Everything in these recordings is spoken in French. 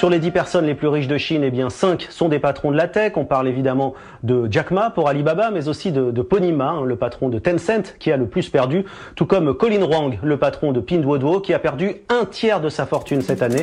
Sur les 10 personnes les plus riches de Chine, eh bien 5 sont des patrons de la tech. On parle évidemment de Jack Ma pour Alibaba, mais aussi de, de Pony Ma, hein, le patron de Tencent, qui a le plus perdu, tout comme Colin Wang, le patron de Pinduoduo, qui a perdu un tiers de sa fortune cette année.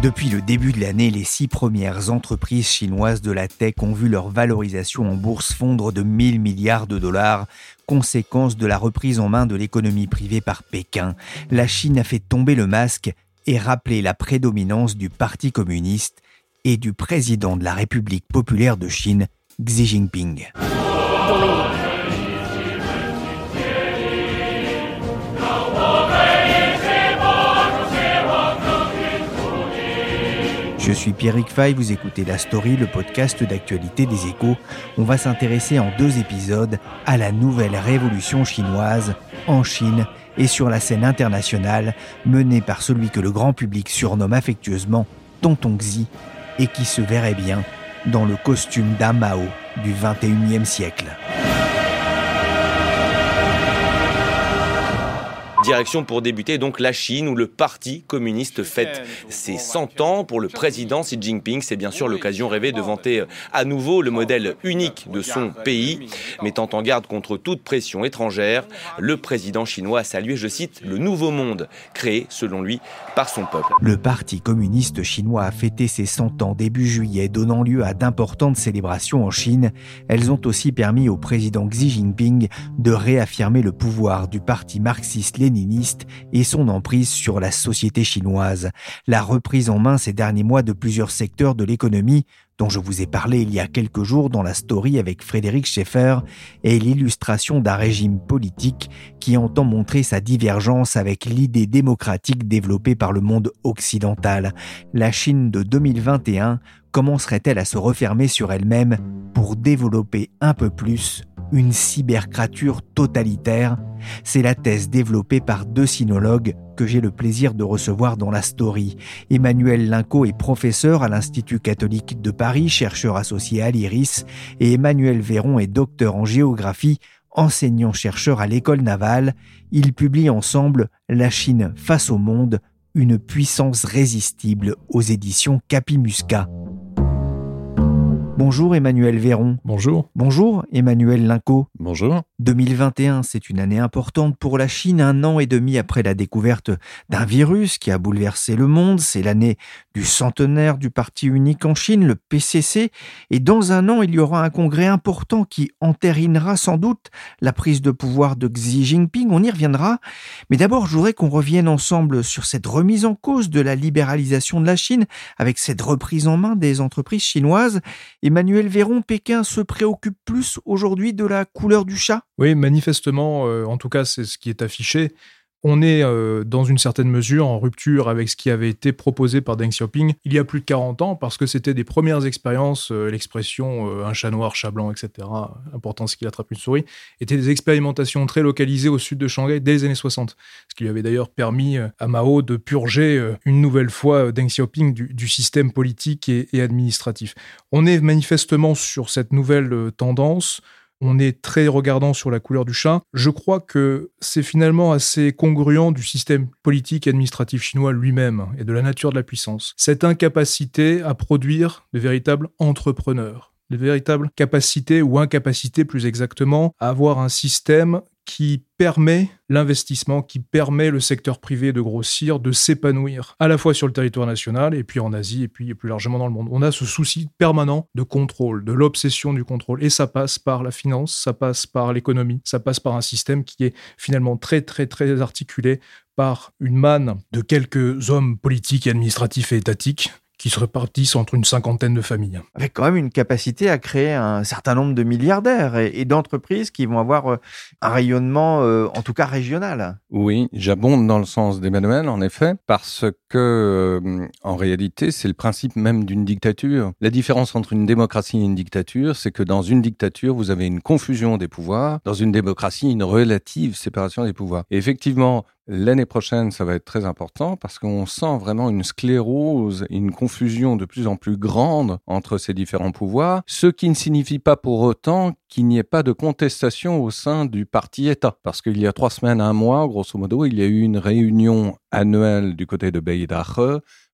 Depuis le début de l'année, les six premières entreprises chinoises de la tech ont vu leur valorisation en bourse fondre de 1000 milliards de dollars, conséquence de la reprise en main de l'économie privée par Pékin. La Chine a fait tomber le masque et rappeler la prédominance du Parti communiste et du président de la République populaire de Chine, Xi Jinping. Je suis Pierrick Fay, vous écoutez La Story, le podcast d'actualité des échos. On va s'intéresser en deux épisodes à la nouvelle révolution chinoise en Chine et sur la scène internationale menée par celui que le grand public surnomme affectueusement Tonton Xi et qui se verrait bien dans le costume d'un Mao du 21e siècle. Direction pour débuter donc la Chine où le Parti communiste fête ses 100 ans. Pour le président Xi Jinping, c'est bien sûr l'occasion rêvée de vanter euh, à nouveau le modèle unique de son pays. Mettant en garde contre toute pression étrangère, le président chinois a salué, je cite, le nouveau monde créé, selon lui, par son peuple. Le Parti communiste chinois a fêté ses 100 ans début juillet, donnant lieu à d'importantes célébrations en Chine. Elles ont aussi permis au président Xi Jinping de réaffirmer le pouvoir du parti marxiste-léniniste et son emprise sur la société chinoise. La reprise en main ces derniers mois de plusieurs secteurs de l'économie, dont je vous ai parlé il y a quelques jours dans la story avec Frédéric Schaeffer, est l'illustration d'un régime politique qui entend montrer sa divergence avec l'idée démocratique développée par le monde occidental. La Chine de 2021 commencerait-elle à se refermer sur elle-même pour développer un peu plus une cybercrature totalitaire? C'est la thèse développée par deux sinologues que j'ai le plaisir de recevoir dans la story. Emmanuel Linco est professeur à l'Institut catholique de Paris, chercheur associé à l'IRIS, et Emmanuel Véron est docteur en géographie, enseignant-chercheur à l'école navale. Ils publient ensemble La Chine face au monde, une puissance résistible aux éditions Capimusca. Bonjour Emmanuel Véron. Bonjour. Bonjour Emmanuel Linco. Bonjour. 2021, c'est une année importante pour la Chine, un an et demi après la découverte d'un virus qui a bouleversé le monde. C'est l'année du centenaire du parti unique en Chine, le PCC. Et dans un an, il y aura un congrès important qui entérinera sans doute la prise de pouvoir de Xi Jinping. On y reviendra. Mais d'abord, je voudrais qu'on revienne ensemble sur cette remise en cause de la libéralisation de la Chine avec cette reprise en main des entreprises chinoises. Emmanuel Véron, Pékin se préoccupe plus aujourd'hui de la couleur du chat? Oui, manifestement, euh, en tout cas, c'est ce qui est affiché. On est euh, dans une certaine mesure en rupture avec ce qui avait été proposé par Deng Xiaoping il y a plus de 40 ans, parce que c'était des premières expériences, euh, l'expression un chat noir, chat blanc, etc., important ce qu'il attrape une souris, étaient des expérimentations très localisées au sud de Shanghai dès les années 60, ce qui lui avait d'ailleurs permis à Mao de purger une nouvelle fois Deng Xiaoping du, système politique et administratif. On est manifestement sur cette nouvelle tendance on est très regardant sur la couleur du chat. Je crois que c'est finalement assez congruent du système politique et administratif chinois lui-même et de la nature de la puissance. Cette incapacité à produire de véritables entrepreneurs de véritables capacités ou incapacités plus exactement à avoir un système qui permet l'investissement, qui permet le secteur privé de grossir, de s'épanouir, à la fois sur le territoire national et puis en Asie et puis plus largement dans le monde. On a ce souci permanent de contrôle, de l'obsession du contrôle. Et ça passe par la finance, ça passe par l'économie, ça passe par un système qui est finalement très très très articulé par une manne de quelques hommes politiques, administratifs et étatiques qui se répartissent entre une cinquantaine de familles. Avec quand même une capacité à créer un certain nombre de milliardaires et, d'entreprises qui vont avoir euh, un rayonnement, euh, en tout cas régional. Oui, j'abonde dans le sens d'Emmanuel, en effet, parce que euh, en réalité, c'est le principe même d'une dictature. La différence entre une démocratie et une dictature, c'est que dans une dictature, vous avez une confusion des pouvoirs, dans une démocratie, une relative séparation des pouvoirs. Et effectivement, L'année prochaine, ça va être très important parce qu'on sent vraiment une sclérose, une confusion de plus en plus grande entre ces différents pouvoirs, ce qui ne signifie pas pour autant qu'il n'y ait pas de contestation au sein du parti État. Parce qu'il y a trois semaines, un mois, grosso modo, il y a eu une réunion annuelle du côté de Beidache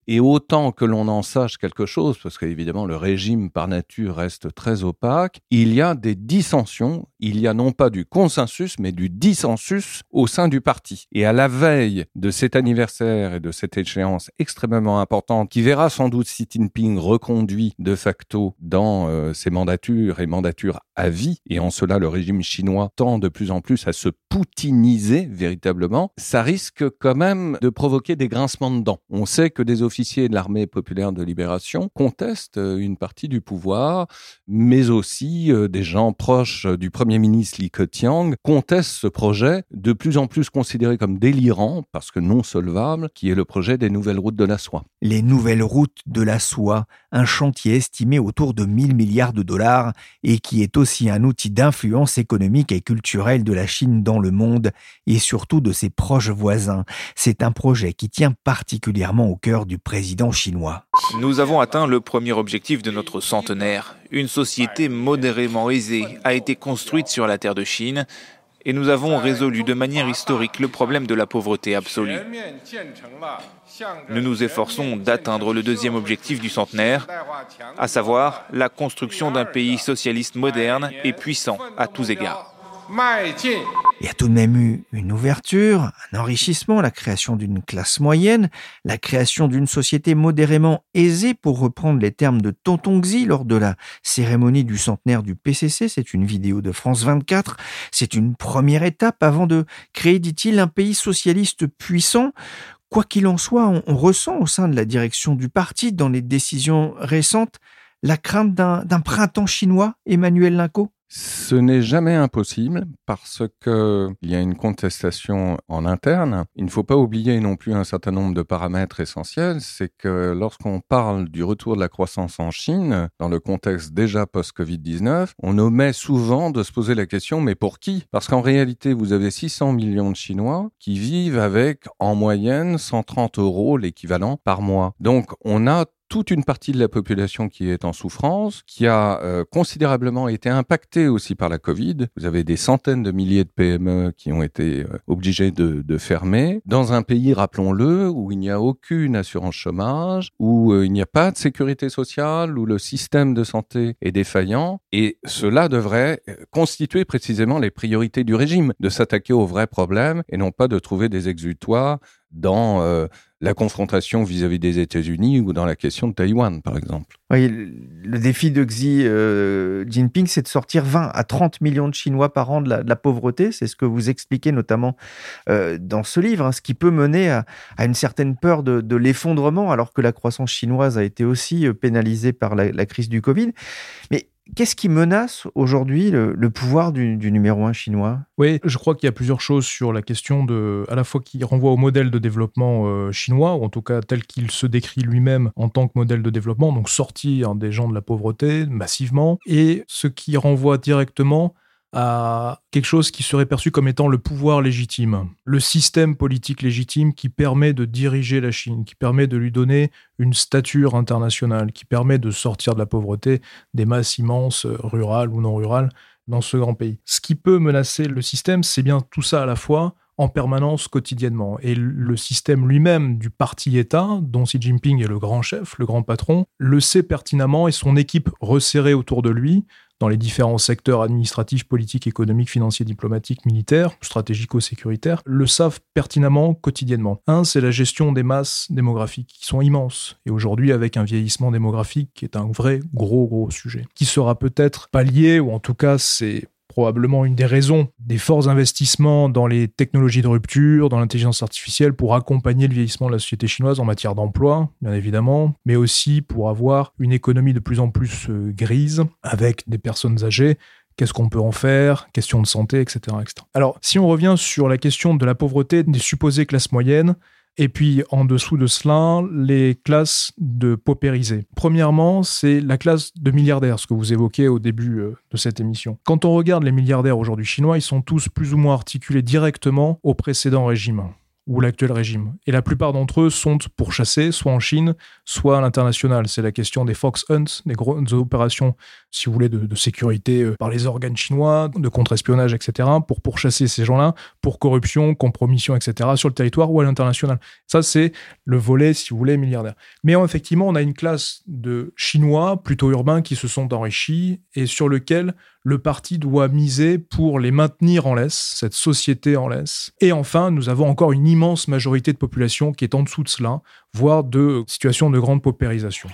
et autant que l'on en sache quelque chose, parce qu'évidemment le régime par nature reste très opaque, il y a des dissensions, il y a non pas du consensus, mais du dissensus au sein du parti. Et à la veille de cet anniversaire et de cette échéance extrêmement importante, qui verra sans doute Xi Jinping reconduit de facto dans euh, ses mandatures et mandatures à vie, et en cela le régime chinois tend de plus en plus à se poutiniser véritablement, ça risque quand même de provoquer des grincements de dents. On sait que des officiers officiers de l'armée populaire de libération contestent euh, une partie du pouvoir, mais aussi euh, des gens proches euh, du Premier ministre Li Keqiang contestent ce projet de plus en plus considéré comme délirant, parce que non solvable, qui est le projet des nouvelles routes de la soie. Les nouvelles routes de la soie, un chantier estimé autour de 1000 milliards de dollars et qui est aussi un outil d'influence économique et culturelle de la Chine dans le monde et surtout de ses proches voisins. C'est un projet qui tient particulièrement au cœur du président chinois. Nous avons atteint le premier objectif de notre centenaire. Une société modérément aisée a été construite sur la terre de Chine et nous avons résolu de manière historique le problème de la pauvreté absolue. Nous nous efforçons d'atteindre le deuxième objectif du centenaire, à savoir la construction d'un pays socialiste moderne et puissant à tous égards. Il y a tout de même eu une ouverture, un enrichissement, la création d'une classe moyenne, la création d'une société modérément aisée, pour reprendre les termes de Tonton Xi lors de la cérémonie du centenaire du PCC. C'est une vidéo de France 24. C'est une première étape avant de créer, dit-il, un pays socialiste puissant. Quoi qu'il en soit, on, ressent au sein de la direction du parti, dans les décisions récentes, la crainte d'un printemps chinois, Emmanuel Linco ce n'est jamais impossible parce que il y a une contestation en interne. Il ne faut pas oublier non plus un certain nombre de paramètres essentiels. C'est que lorsqu'on parle du retour de la croissance en Chine, dans le contexte déjà post-Covid-19, on omet souvent de se poser la question, mais pour qui? Parce qu'en réalité, vous avez 600 millions de Chinois qui vivent avec, en moyenne, 130 euros l'équivalent par mois. Donc, on a toute une partie de la population qui est en souffrance, qui a euh, considérablement été impactée aussi par la Covid. Vous avez des centaines de milliers de PME qui ont été euh, obligées de, fermer dans un pays, rappelons-le, où il n'y a aucune assurance chômage, où euh, il n'y a pas de sécurité sociale, où le système de santé est défaillant. Et cela devrait constituer précisément les priorités du régime, de s'attaquer aux vrais problèmes et non pas de trouver des exutoires dans euh, la confrontation vis-à-vis des États-Unis ou dans la question de Taïwan, par exemple. Oui, le, défi de Xi euh, Jinping, c'est de sortir 20 à 30 millions de Chinois par an de la, pauvreté. C'est ce que vous expliquez notamment euh, dans ce livre, hein, ce qui peut mener à, une certaine peur de, l'effondrement, alors que la croissance chinoise a été aussi pénalisée par la, la crise du Covid. Mais Qu'est-ce qui menace aujourd'hui le, pouvoir du, numéro un chinois? Oui, je crois qu'il y a plusieurs choses sur la question de, à la fois qui renvoie au modèle de développement euh, chinois, ou en tout cas tel qu'il se décrit lui-même en tant que modèle de développement, donc sortir des gens de la pauvreté massivement, et ce qui renvoie directement à quelque chose qui serait perçu comme étant le pouvoir légitime, le système politique légitime qui permet de diriger la Chine, qui permet de lui donner une stature internationale, qui permet de sortir de la pauvreté des masses immenses, rurales ou non rurales, dans ce grand pays. Ce qui peut menacer le système, c'est bien tout ça à la fois, en permanence quotidiennement. Et le système lui-même du parti-État, dont Xi Jinping est le grand chef, le grand patron, le sait pertinemment et son équipe resserrée autour de lui dans les différents secteurs administratifs, politiques, économiques, financiers, diplomatiques, militaires, stratégico-sécuritaires, le savent pertinemment quotidiennement. Un, c'est la gestion des masses démographiques, qui sont immenses. Et aujourd'hui, avec un vieillissement démographique qui est un vrai gros, gros sujet, qui sera peut-être pallié, ou en tout cas, c'est probablement une des raisons des forts investissements dans les technologies de rupture, dans l'intelligence artificielle pour accompagner le vieillissement de la société chinoise en matière d'emploi, bien évidemment, mais aussi pour avoir une économie de plus en plus euh, grise avec des personnes âgées qu'est-ce qu'on peut en faire, question de santé, etc., etc. Alors, si on revient sur la question de la pauvreté des supposées classes moyennes, et puis en dessous de cela, les classes de paupérisés. Premièrement, c'est la classe de milliardaires, ce que vous évoquez au début euh, de cette émission. Quand on regarde les milliardaires aujourd'hui chinois, ils sont tous plus ou moins articulés directement au précédent régime ou l'actuel régime. Et la plupart d'entre eux sont pourchassés, soit en Chine, soit à l'international. C'est la question des Fox Hunts, des grosses opérations, si vous voulez, de, sécurité euh, par les organes chinois, de contre-espionnage, etc., pour pourchasser ces gens-là, pour corruption, compromission, etc., sur le territoire ou à l'international. Ça, c'est le volet, si vous voulez, milliardaire. Mais effectivement, on a une classe de Chinois, plutôt urbains, qui se sont enrichis et sur lequel le parti doit miser pour les maintenir en laisse, cette société en laisse. Et enfin, nous avons encore une majorité de population qui est en dessous de cela, voire de situations de grande paupérisation.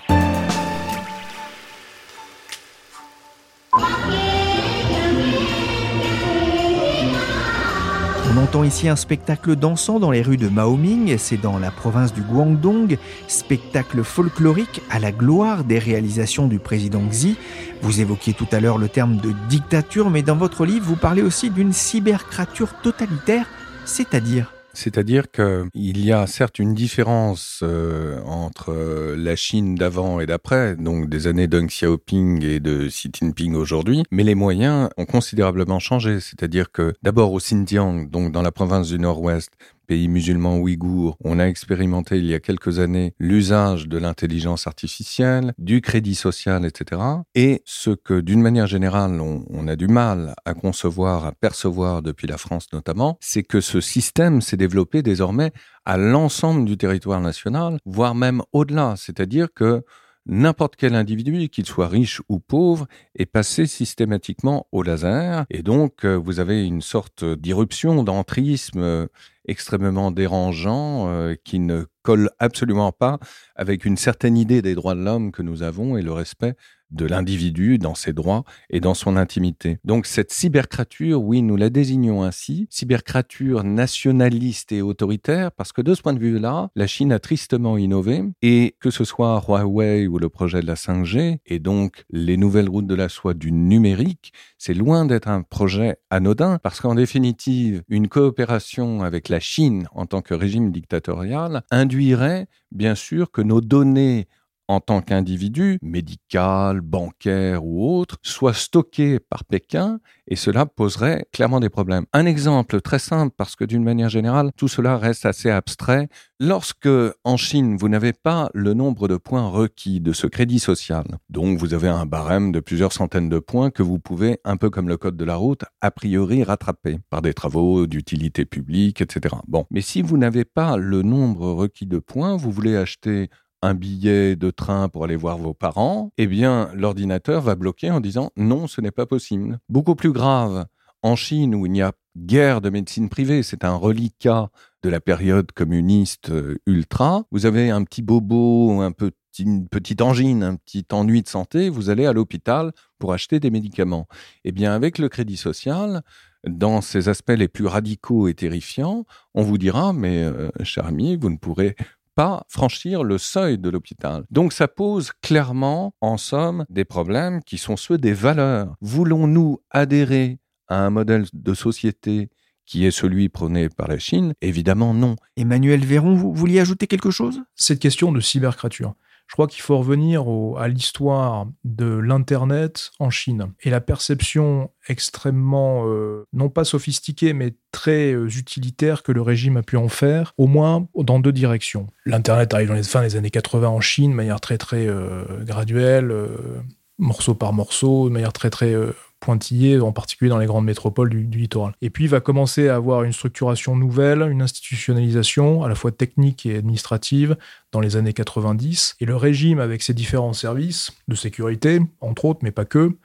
On entend ici un spectacle dansant dans les rues de Maoming, c'est dans la province du Guangdong, spectacle folklorique à la gloire des réalisations du président Xi. Vous évoquiez tout à l'heure le terme de dictature, mais dans votre livre, vous parlez aussi d'une cybercrature totalitaire, c'est-à-dire c'est-à-dire qu'il y a certes une différence euh, entre euh, la Chine d'avant et d'après, donc des années Deng Xiaoping et de Xi Jinping aujourd'hui, mais les moyens ont considérablement changé. C'est-à-dire que d'abord au Xinjiang, donc dans la province du Nord-Ouest, pays musulmans ouïghours, on a expérimenté il y a quelques années l'usage de l'intelligence artificielle, du crédit social, etc. Et ce que, d'une manière générale, on, a du mal à concevoir, à percevoir depuis la France notamment, c'est que ce système s'est développé désormais à l'ensemble du territoire national, voire même au-delà. C'est-à-dire que n'importe quel individu, qu'il soit riche ou pauvre, est passé systématiquement au laser. Et donc, euh, vous avez une sorte d'irruption, d'entrisme euh, extrêmement dérangeant euh, qui ne colle absolument pas avec une certaine idée des droits de l'homme que nous avons et le respect de l'individu dans ses droits et dans son intimité. Donc cette cybercrature, oui, nous la désignons ainsi, cybercrature nationaliste et autoritaire, parce que de ce point de vue-là, la Chine a tristement innové, et que ce soit Huawei ou le projet de la 5G, et donc les nouvelles routes de la soie du numérique, c'est loin d'être un projet anodin, parce qu'en définitive, une coopération avec la Chine en tant que régime dictatorial induirait bien sûr que nos données en tant qu'individu, médical, bancaire ou autre, soit stocké par Pékin et cela poserait clairement des problèmes. Un exemple très simple parce que d'une manière générale, tout cela reste assez abstrait. Lorsque en Chine, vous n'avez pas le nombre de points requis de ce crédit social, donc vous avez un barème de plusieurs centaines de points que vous pouvez, un peu comme le code de la route, a priori rattraper par des travaux d'utilité publique, etc. Bon, mais si vous n'avez pas le nombre requis de points, vous voulez acheter un billet de train pour aller voir vos parents, eh bien, l'ordinateur va bloquer en disant non, ce n'est pas possible. Beaucoup plus grave, en Chine où il n'y a guère de médecine privée, c'est un reliquat de la période communiste euh, ultra. Vous avez un petit bobo, un petit, une petite angine, un petit ennui de santé, vous allez à l'hôpital pour acheter des médicaments. Eh bien, avec le crédit social, dans ses aspects les plus radicaux et terrifiants, on vous dira, mais euh, cher ami, vous ne pourrez pas franchir le seuil de l'hôpital. Donc ça pose clairement, en somme, des problèmes qui sont ceux des valeurs. Voulons-nous adhérer à un modèle de société qui est celui prôné par la Chine? Évidemment non. Emmanuel Véron, vous vouliez ajouter quelque chose? Cette question de cybercrature. Je crois qu'il faut revenir à l'histoire de l'Internet en Chine et la perception extrêmement, euh, non pas sophistiquée, mais très euh, utilitaire que le régime a pu en faire, au moins dans deux directions. L'Internet arrive dans les fins des années 80 en Chine, de manière très très euh, graduelle, morceau par morceau, de manière très très pointillé, en particulier dans les grandes métropoles du, littoral. Et puis il va commencer à avoir une structuration nouvelle, une institutionnalisation à la fois technique et administrative dans les années 90. Et le régime, avec ses différents services de sécurité, entre autres, mais pas que,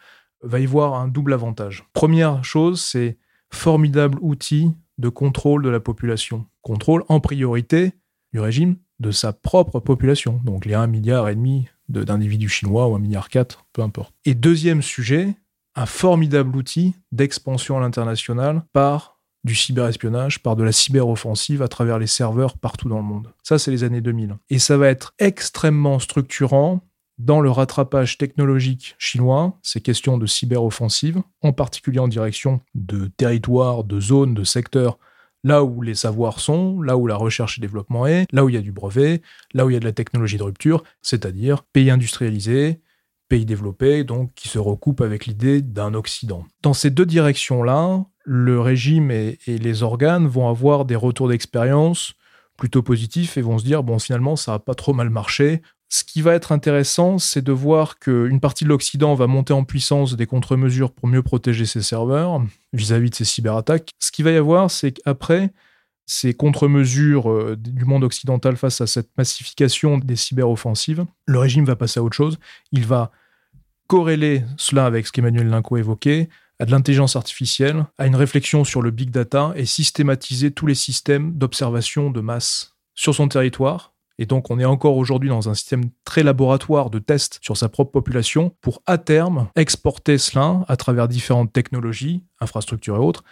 va y voir un double avantage. Première chose, c'est formidable outil de contrôle de la population. Contrôle en priorité du régime de sa propre population, donc les 1,5 milliard d'individus chinois ou 1,4 milliard, peu importe. Et deuxième sujet, un formidable outil d'expansion à l'international par du cyberespionnage, par de la cyberoffensive à travers les serveurs partout dans le monde. Ça, c'est les années 2000. Et ça va être extrêmement structurant dans le rattrapage technologique chinois, ces questions de cyberoffensive, en particulier en direction de territoires, de zones, de secteurs, là où les savoirs sont, là où la recherche et développement est, là où il y a du brevet, là où il y a de la technologie de rupture, c'est-à-dire pays industrialisés, pays développés, donc qui se recoupent avec l'idée d'un Occident. Dans ces deux directions-là, le régime et, les organes vont avoir des retours d'expérience plutôt positifs et vont se dire, bon, finalement, ça n'a pas trop mal marché. Ce qui va être intéressant, c'est de voir qu'une partie de l'Occident va monter en puissance des contre-mesures pour mieux protéger ses serveurs vis-à-vis de ces cyberattaques. Ce qu'il va y avoir, c'est qu'après, ces contre-mesures euh, du monde occidental face à cette massification des cyberoffensives, le régime va passer à autre chose. Il va corréler cela avec ce qu'Emmanuel Linco évoquait, à de l'intelligence artificielle, à une réflexion sur le big data et systématiser tous les systèmes d'observation de masse sur son territoire. Et donc on est encore aujourd'hui dans un système très laboratoire de tests sur sa propre population pour à terme exporter cela à travers différentes technologies, infrastructures et autres,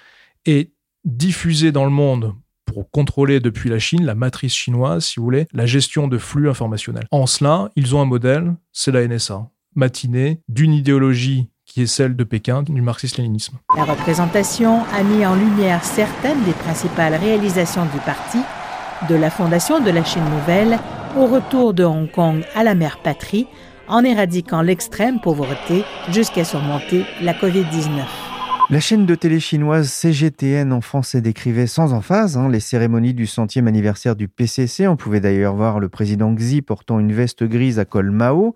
et diffuser dans le monde pour contrôler depuis la Chine, la matrice chinoise, si vous voulez, la gestion de flux informationnels. En cela, ils ont un modèle, c'est la NSA, matinée d'une idéologie qui est celle de Pékin, du marxisme-léninisme. La représentation a mis en lumière certaines des principales réalisations du parti, de la fondation de la Chine nouvelle au retour de Hong Kong à la mère patrie, en éradiquant l'extrême pauvreté jusqu'à surmonter la COVID-19. La chaîne de télé chinoise CGTN en français décrivait sans emphase hein, les cérémonies du centième anniversaire du PCC. On pouvait d'ailleurs voir le président Xi portant une veste grise à col Mao.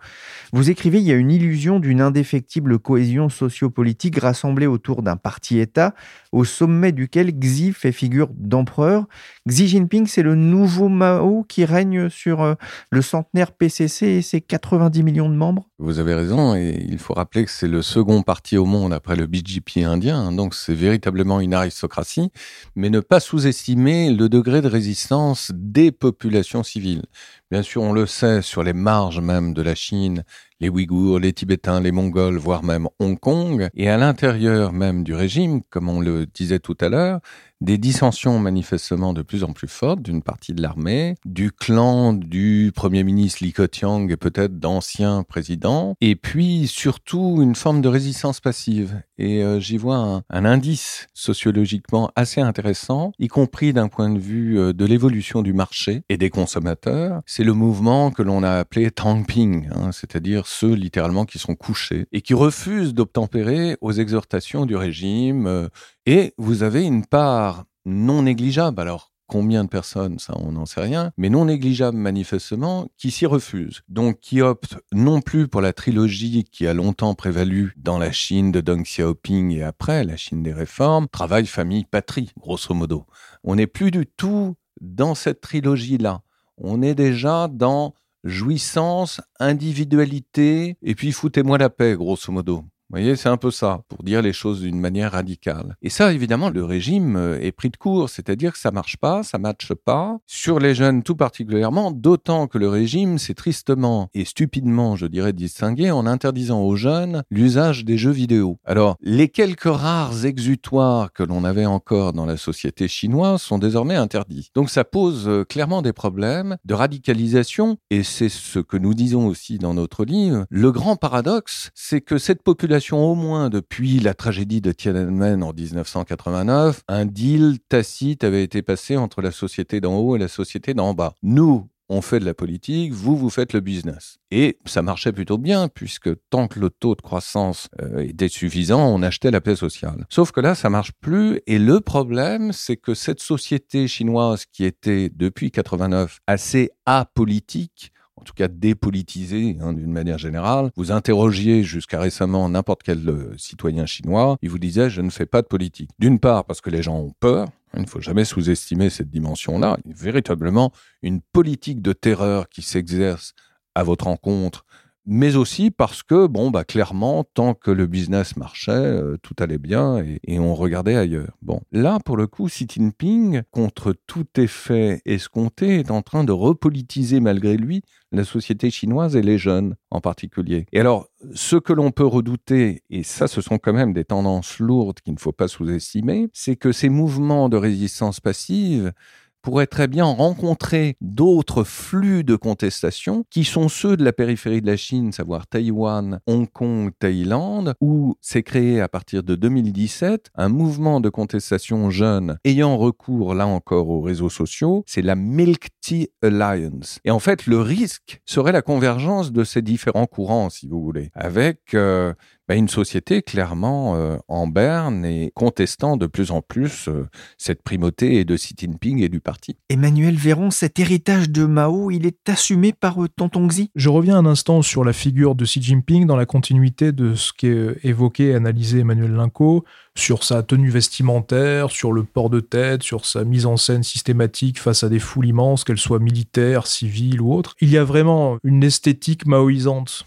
Vous écrivez, il y a une illusion d'une indéfectible cohésion sociopolitique rassemblée autour d'un parti-État au sommet duquel Xi fait figure d'empereur. Xi Jinping, c'est le nouveau Mao qui règne sur euh, le centenaire PCC et ses 90 millions de membres Vous avez raison, et il faut rappeler que c'est le second parti au monde après le BJP indien, hein, donc c'est véritablement une aristocratie, mais ne pas sous-estimer le degré de résistance des populations civiles. Bien sûr, on le sait, sur les marges même de la Chine, les Ouïghours, les Tibétains, les Mongols, voire même Hong Kong, et à l'intérieur même du régime, comme on le disait tout à l'heure, des dissensions manifestement de plus en plus fortes d'une partie de l'armée, du clan du Premier ministre Li Keqiang et peut-être d'anciens présidents, et puis surtout une forme de résistance passive. Et euh, j'y vois un, indice sociologiquement assez intéressant, y compris d'un point de vue euh, de l'évolution du marché et des consommateurs. C'est le mouvement que l'on a appelé Tangping, hein, c'est-à-dire ceux littéralement qui sont couchés et qui refusent d'obtempérer aux exhortations du régime. Euh, et vous avez une part non négligeable, alors combien de personnes, ça on n'en sait rien, mais non négligeable manifestement, qui s'y refusent. Donc qui optent non plus pour la trilogie qui a longtemps prévalu dans la Chine de Deng Xiaoping et après la Chine des réformes, travail, famille, patrie, grosso modo. On n'est plus du tout dans cette trilogie-là. On est déjà dans jouissance, individualité, et puis foutez-moi la paix, grosso modo. Vous voyez, c'est un peu ça, pour dire les choses d'une manière radicale. Et ça, évidemment, le régime euh, est pris de court, c'est-à-dire que ça marche pas, ça matche pas, sur les jeunes tout particulièrement, d'autant que le régime s'est tristement et stupidement, je dirais, distingué en interdisant aux jeunes l'usage des jeux vidéo. Alors, les quelques rares exutoires que l'on avait encore dans la société chinoise sont désormais interdits. Donc ça pose euh, clairement des problèmes de radicalisation, et c'est ce que nous disons aussi dans notre livre. Le grand paradoxe, c'est que cette population au moins depuis la tragédie de Tiananmen en 1989, un deal tacite avait été passé entre la société d'en haut et la société d'en bas. Nous, on fait de la politique, vous, vous faites le business. Et ça marchait plutôt bien, puisque tant que le taux de croissance euh, était suffisant, on achetait la paix sociale. Sauf que là, ça marche plus, et le problème, c'est que cette société chinoise qui était, depuis 89, assez apolitique, en tout cas dépolitisé hein, d'une manière générale. Vous interrogiez jusqu'à récemment n'importe quel euh, citoyen chinois, il vous disait je ne fais pas de politique. D'une part parce que les gens ont peur, il ne faut jamais sous-estimer cette dimension-là. Véritablement une politique de terreur qui s'exerce à votre encontre mais aussi parce que, bon, bah, clairement, tant que le business marchait, euh, tout allait bien et, on regardait ailleurs. Bon, là, pour le coup, Xi Jinping, contre tout effet escompté, est en train de repolitiser malgré lui la société chinoise et les jeunes en particulier. Et alors, ce que l'on peut redouter, et ça ce sont quand même des tendances lourdes qu'il ne faut pas sous-estimer, c'est que ces mouvements de résistance passive pourrait très bien rencontrer d'autres flux de contestation qui sont ceux de la périphérie de la Chine, savoir Taïwan, Hong Kong, Thaïlande, où s'est créé à partir de 2017 un mouvement de contestation jeune ayant recours là encore aux réseaux sociaux, c'est la Milk Tea Alliance. Et en fait, le risque serait la convergence de ces différents courants, si vous voulez, avec euh, une société clairement euh, en berne et contestant de plus en plus euh, cette primauté de Xi Jinping et du parti. Emmanuel Véron, cet héritage de Mao, il est assumé par euh, Tonton Xi? Je reviens un instant sur la figure de Xi Jinping dans la continuité de ce qu'est évoqué et analysé Emmanuel Linco sur sa tenue vestimentaire, sur le port de tête, sur sa mise en scène systématique face à des foules immenses, qu'elles soient militaires, civiles ou autres. Il y a vraiment une esthétique maoïsante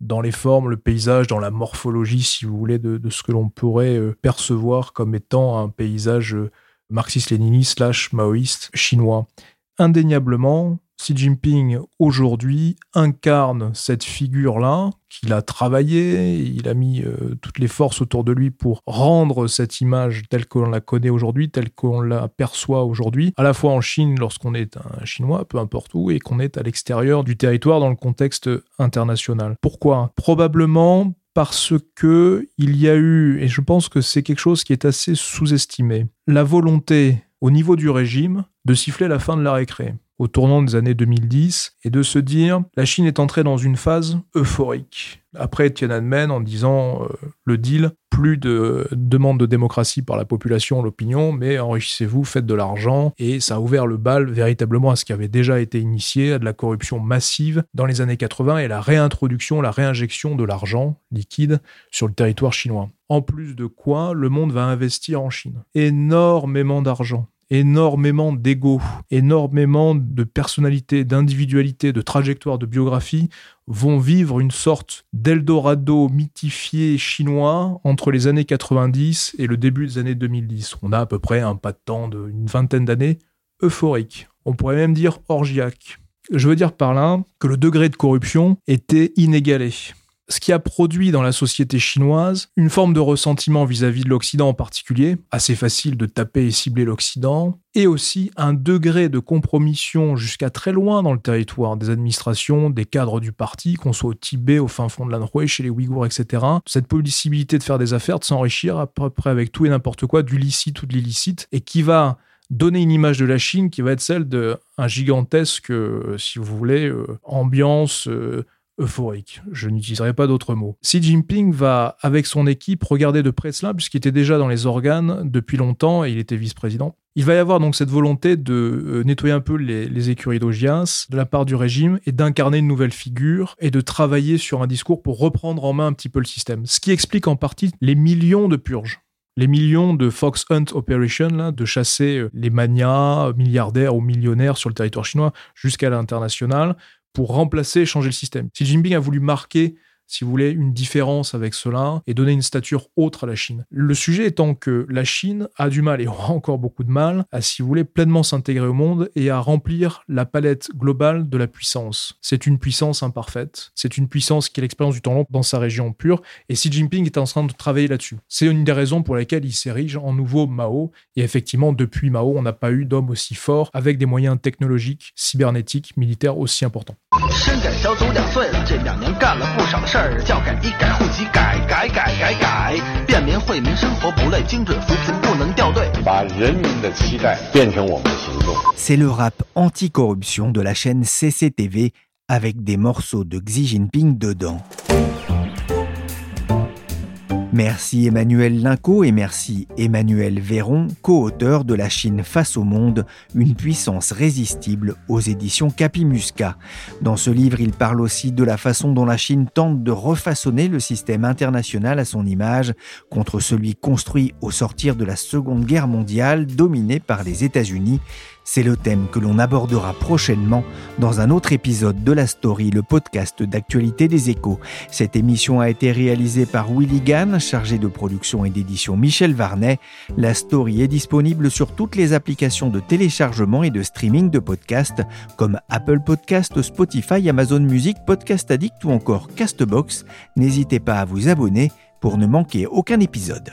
dans les formes, le paysage, dans la morphologie, si vous voulez, de, ce que l'on pourrait euh, percevoir comme étant un paysage euh, marxiste-léniniste slash maoïste chinois. Indéniablement, Xi Jinping aujourd'hui incarne cette figure-là qu'il a travaillé, il a mis euh, toutes les forces autour de lui pour rendre cette image telle qu'on la connaît aujourd'hui, telle qu'on la perçoit aujourd'hui, à la fois en Chine lorsqu'on est un Chinois, peu importe où, et qu'on est à l'extérieur du territoire dans le contexte international. Pourquoi? Probablement parce que il y a eu, et je pense que c'est quelque chose qui est assez sous-estimé, la volonté au niveau du régime de siffler la fin de la récré au tournant des années 2010 et de se dire la Chine est entrée dans une phase euphorique. Après Tiananmen en disant euh, le deal, plus de demande de démocratie par la population, l'opinion, mais enrichissez-vous, faites de l'argent et ça a ouvert le bal véritablement à ce qui avait déjà été initié, à de la corruption massive dans les années 80 et la réintroduction, la réinjection de l'argent liquide sur le territoire chinois. En plus de quoi, le monde va investir en Chine. Énormément d'argent énormément d'ego, énormément de personnalité, d'individualité, de trajectoire, de biographie vont vivre une sorte d'Eldorado mythifié chinois entre les années 90 et le début des années 2010. On a à peu près un pas de temps d'une vingtaine d'années euphorique. On pourrait même dire orgiaque. Je veux dire par là que le degré de corruption était inégalé ce qui a produit dans la société chinoise une forme de ressentiment vis-à-vis de l'Occident en particulier, assez facile de taper et cibler l'Occident, et aussi un degré de compromission jusqu'à très loin dans le territoire des administrations, des cadres du parti, qu'on soit au Tibet, au fin fond de l'Anhui, chez les Ouïghours, etc. Cette possibilité de faire des affaires, de s'enrichir à peu près avec tout et n'importe quoi, du licite ou de l'illicite, et qui va donner une image de la Chine qui va être celle d'un gigantesque, euh, si vous voulez, euh, ambiance... Euh, euphorique. Je n'utiliserai pas d'autres mots. Xi Jinping va, avec son équipe, regarder de près cela, puisqu'il était déjà dans les organes depuis longtemps et il était vice-président. Il va y avoir donc cette volonté de euh, nettoyer un peu les, écuries d'Ogias de la part du régime et d'incarner une nouvelle figure et de travailler sur un discours pour reprendre en main un petit peu le système. Ce qui explique en partie les millions de purges les millions de Fox Hunt Operation, là, de chasser euh, les manias, milliardaires ou millionnaires sur le territoire chinois jusqu'à l'international, pour remplacer et changer le système. Xi Jinping a voulu marquer si vous voulez, une différence avec cela et donner une stature autre à la Chine. Le sujet étant que la Chine a du mal et aura encore beaucoup de mal à, si vous voulez, pleinement s'intégrer au monde et à remplir la palette globale de la puissance. C'est une puissance imparfaite, c'est une puissance qui a l'expérience du temps long dans sa région pure et Xi Jinping est en train de travailler là-dessus. C'est une des raisons pour lesquelles il s'érige en nouveau Mao et effectivement, depuis Mao, on n'a pas eu d'homme aussi fort avec des moyens technologiques, cybernétiques, militaires aussi importants. 事儿，教改医改户籍改改改改改，便民惠民生活不累，精准扶贫不能掉队，把人民的期待变成我们的行动。C'est le rap anti-corruption de la chaîne CCTV avec des morceaux de Xi Jinping dedans. Merci Emmanuel Linco et merci Emmanuel Véron, co-auteur de La Chine face au monde, une puissance résistible aux éditions Capimusca. Dans ce livre, il parle aussi de la façon dont la Chine tente de refaçonner le système international à son image contre celui construit au sortir de la Seconde Guerre mondiale dominé par les États-Unis C'est le thème que l'on abordera prochainement dans un autre épisode de La Story, le podcast d'actualité des échos. Cette émission a été réalisée par Willy Gann, chargé de production et d'édition Michel Varnet. La Story est disponible sur toutes les applications de téléchargement et de streaming de podcasts comme Apple Podcast, Spotify, Amazon Music, Podcast Addict ou encore Castbox. N'hésitez pas à vous abonner pour ne manquer aucun épisode.